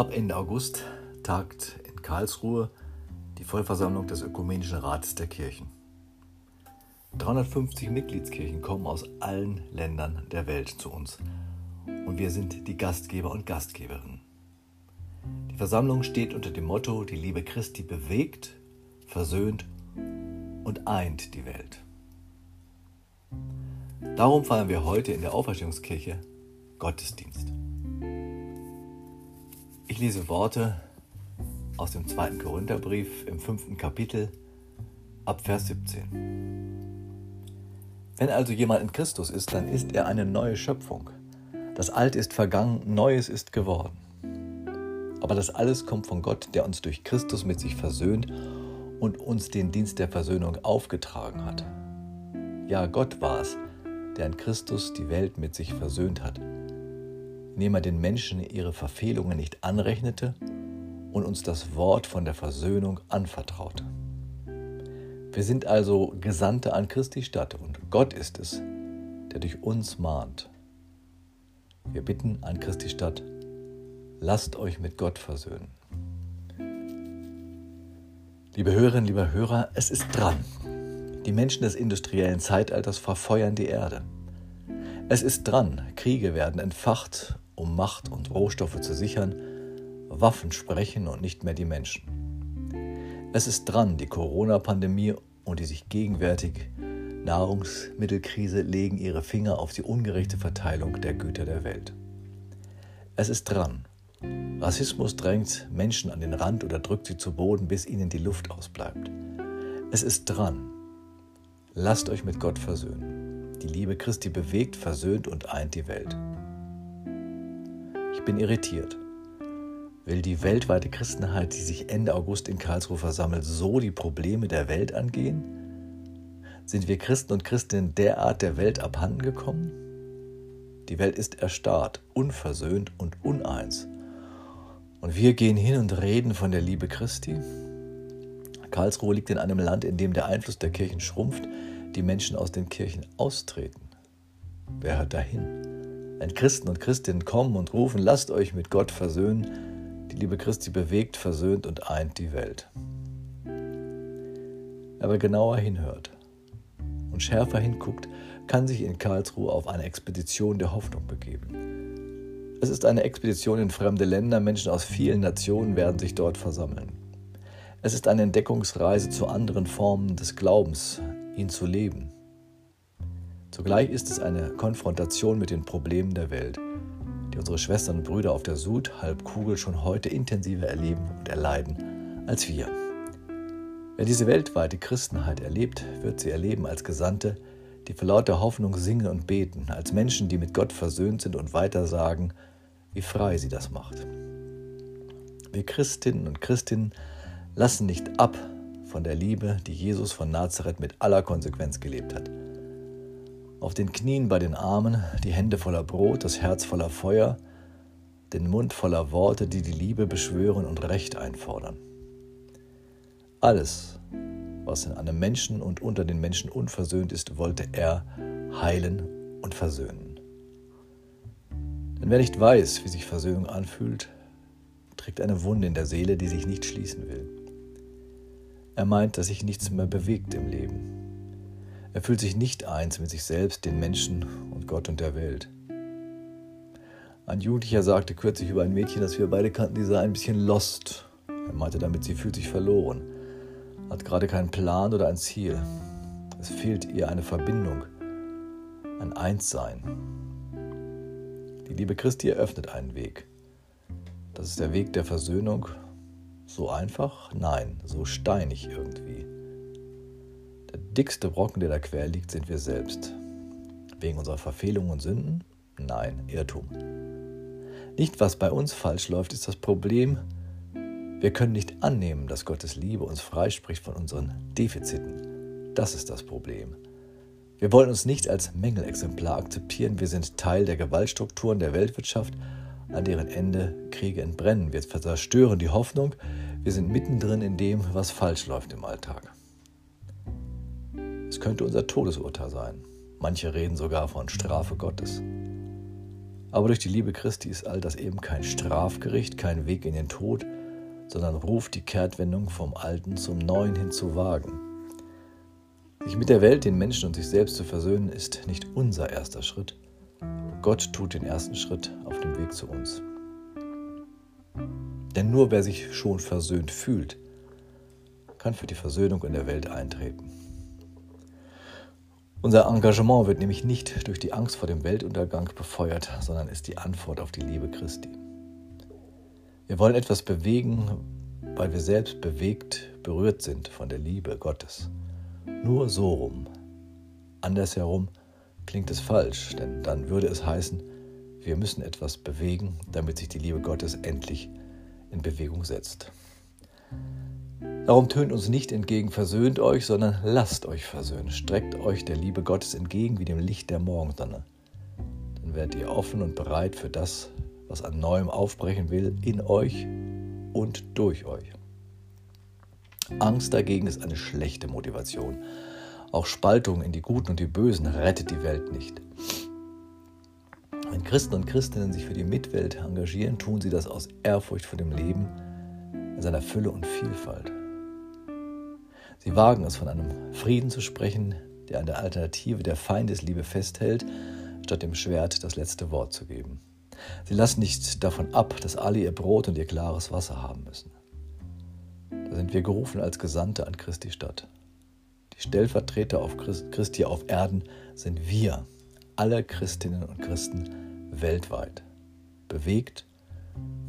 Ab Ende August tagt in Karlsruhe die Vollversammlung des Ökumenischen Rates der Kirchen. 350 Mitgliedskirchen kommen aus allen Ländern der Welt zu uns und wir sind die Gastgeber und Gastgeberinnen. Die Versammlung steht unter dem Motto, die Liebe Christi bewegt, versöhnt und eint die Welt. Darum feiern wir heute in der Auferstehungskirche Gottesdienst. Ich lese Worte aus dem zweiten Korintherbrief im fünften Kapitel ab Vers 17. Wenn also jemand in Christus ist, dann ist er eine neue Schöpfung. Das Alte ist vergangen, Neues ist geworden. Aber das alles kommt von Gott, der uns durch Christus mit sich versöhnt und uns den Dienst der Versöhnung aufgetragen hat. Ja, Gott war es, der in Christus die Welt mit sich versöhnt hat indem er den Menschen ihre Verfehlungen nicht anrechnete und uns das Wort von der Versöhnung anvertraute. Wir sind also Gesandte an Christi Stadt und Gott ist es, der durch uns mahnt. Wir bitten an Christi Stadt, lasst euch mit Gott versöhnen. Liebe Hörerinnen, lieber Hörer, es ist dran. Die Menschen des industriellen Zeitalters verfeuern die Erde. Es ist dran, Kriege werden entfacht um Macht und Rohstoffe zu sichern, Waffen sprechen und nicht mehr die Menschen. Es ist dran, die Corona-Pandemie und die sich gegenwärtige Nahrungsmittelkrise legen ihre Finger auf die ungerechte Verteilung der Güter der Welt. Es ist dran. Rassismus drängt Menschen an den Rand oder drückt sie zu Boden, bis ihnen die Luft ausbleibt. Es ist dran. Lasst euch mit Gott versöhnen. Die Liebe Christi bewegt, versöhnt und eint die Welt. Ich bin irritiert. Will die weltweite Christenheit, die sich Ende August in Karlsruhe versammelt, so die Probleme der Welt angehen? Sind wir Christen und Christinnen derart der Welt abhanden gekommen? Die Welt ist erstarrt, unversöhnt und uneins. Und wir gehen hin und reden von der Liebe Christi? Karlsruhe liegt in einem Land, in dem der Einfluss der Kirchen schrumpft, die Menschen aus den Kirchen austreten. Wer hört dahin? Wenn Christen und Christinnen kommen und rufen, lasst euch mit Gott versöhnen, die Liebe Christi bewegt, versöhnt und eint die Welt. Wer genauer hinhört und schärfer hinguckt, kann sich in Karlsruhe auf eine Expedition der Hoffnung begeben. Es ist eine Expedition in fremde Länder, Menschen aus vielen Nationen werden sich dort versammeln. Es ist eine Entdeckungsreise zu anderen Formen des Glaubens, ihn zu leben. Zugleich ist es eine Konfrontation mit den Problemen der Welt, die unsere Schwestern und Brüder auf der Südhalbkugel schon heute intensiver erleben und erleiden als wir. Wer diese weltweite Christenheit erlebt, wird sie erleben als Gesandte, die für lauter Hoffnung singen und beten, als Menschen, die mit Gott versöhnt sind und weitersagen, wie frei sie das macht. Wir Christinnen und Christinnen lassen nicht ab von der Liebe, die Jesus von Nazareth mit aller Konsequenz gelebt hat auf den Knien bei den Armen, die Hände voller Brot, das Herz voller Feuer, den Mund voller Worte, die die Liebe beschwören und Recht einfordern. Alles, was in einem Menschen und unter den Menschen unversöhnt ist, wollte er heilen und versöhnen. Denn wer nicht weiß, wie sich Versöhnung anfühlt, trägt eine Wunde in der Seele, die sich nicht schließen will. Er meint, dass sich nichts mehr bewegt im Leben, er fühlt sich nicht eins mit sich selbst, den Menschen und Gott und der Welt. Ein Jugendlicher sagte kürzlich über ein Mädchen, das wir beide kannten, die sei ein bisschen lost. Er meinte damit, sie fühlt sich verloren, hat gerade keinen Plan oder ein Ziel. Es fehlt ihr eine Verbindung, ein Einssein. Die Liebe Christi eröffnet einen Weg. Das ist der Weg der Versöhnung. So einfach? Nein, so steinig irgendwie dickste Brocken, der da quer liegt, sind wir selbst. Wegen unserer Verfehlungen und Sünden? Nein, Irrtum. Nicht, was bei uns falsch läuft, ist das Problem. Wir können nicht annehmen, dass Gottes Liebe uns freispricht von unseren Defiziten. Das ist das Problem. Wir wollen uns nicht als Mängelexemplar akzeptieren. Wir sind Teil der Gewaltstrukturen der Weltwirtschaft, an deren Ende Kriege entbrennen. Wir zerstören die Hoffnung. Wir sind mittendrin in dem, was falsch läuft im Alltag. Es könnte unser Todesurteil sein. Manche reden sogar von Strafe Gottes. Aber durch die Liebe Christi ist all das eben kein Strafgericht, kein Weg in den Tod, sondern ruft die Kehrtwendung vom Alten zum Neuen hin zu wagen. Sich mit der Welt, den Menschen und sich selbst zu versöhnen, ist nicht unser erster Schritt. Gott tut den ersten Schritt auf dem Weg zu uns. Denn nur wer sich schon versöhnt fühlt, kann für die Versöhnung in der Welt eintreten. Unser Engagement wird nämlich nicht durch die Angst vor dem Weltuntergang befeuert, sondern ist die Antwort auf die Liebe Christi. Wir wollen etwas bewegen, weil wir selbst bewegt, berührt sind von der Liebe Gottes. Nur so rum. Andersherum klingt es falsch, denn dann würde es heißen, wir müssen etwas bewegen, damit sich die Liebe Gottes endlich in Bewegung setzt. Darum tönt uns nicht entgegen, versöhnt euch, sondern lasst euch versöhnen. Streckt euch der Liebe Gottes entgegen wie dem Licht der Morgensonne. Dann werdet ihr offen und bereit für das, was an Neuem aufbrechen will, in euch und durch euch. Angst dagegen ist eine schlechte Motivation. Auch Spaltung in die Guten und die Bösen rettet die Welt nicht. Wenn Christen und Christinnen sich für die Mitwelt engagieren, tun sie das aus Ehrfurcht vor dem Leben in seiner Fülle und Vielfalt. Sie wagen es von einem Frieden zu sprechen, der an der Alternative der Feindesliebe festhält, statt dem Schwert das letzte Wort zu geben. Sie lassen nicht davon ab, dass alle ihr Brot und ihr klares Wasser haben müssen. Da sind wir gerufen als Gesandte an Christi Stadt. Die Stellvertreter auf Christi auf Erden sind wir, alle Christinnen und Christen weltweit. Bewegt,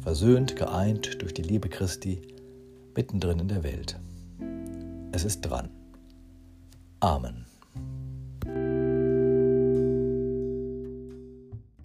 versöhnt, geeint durch die Liebe Christi mittendrin in der Welt. Es ist dran. Amen.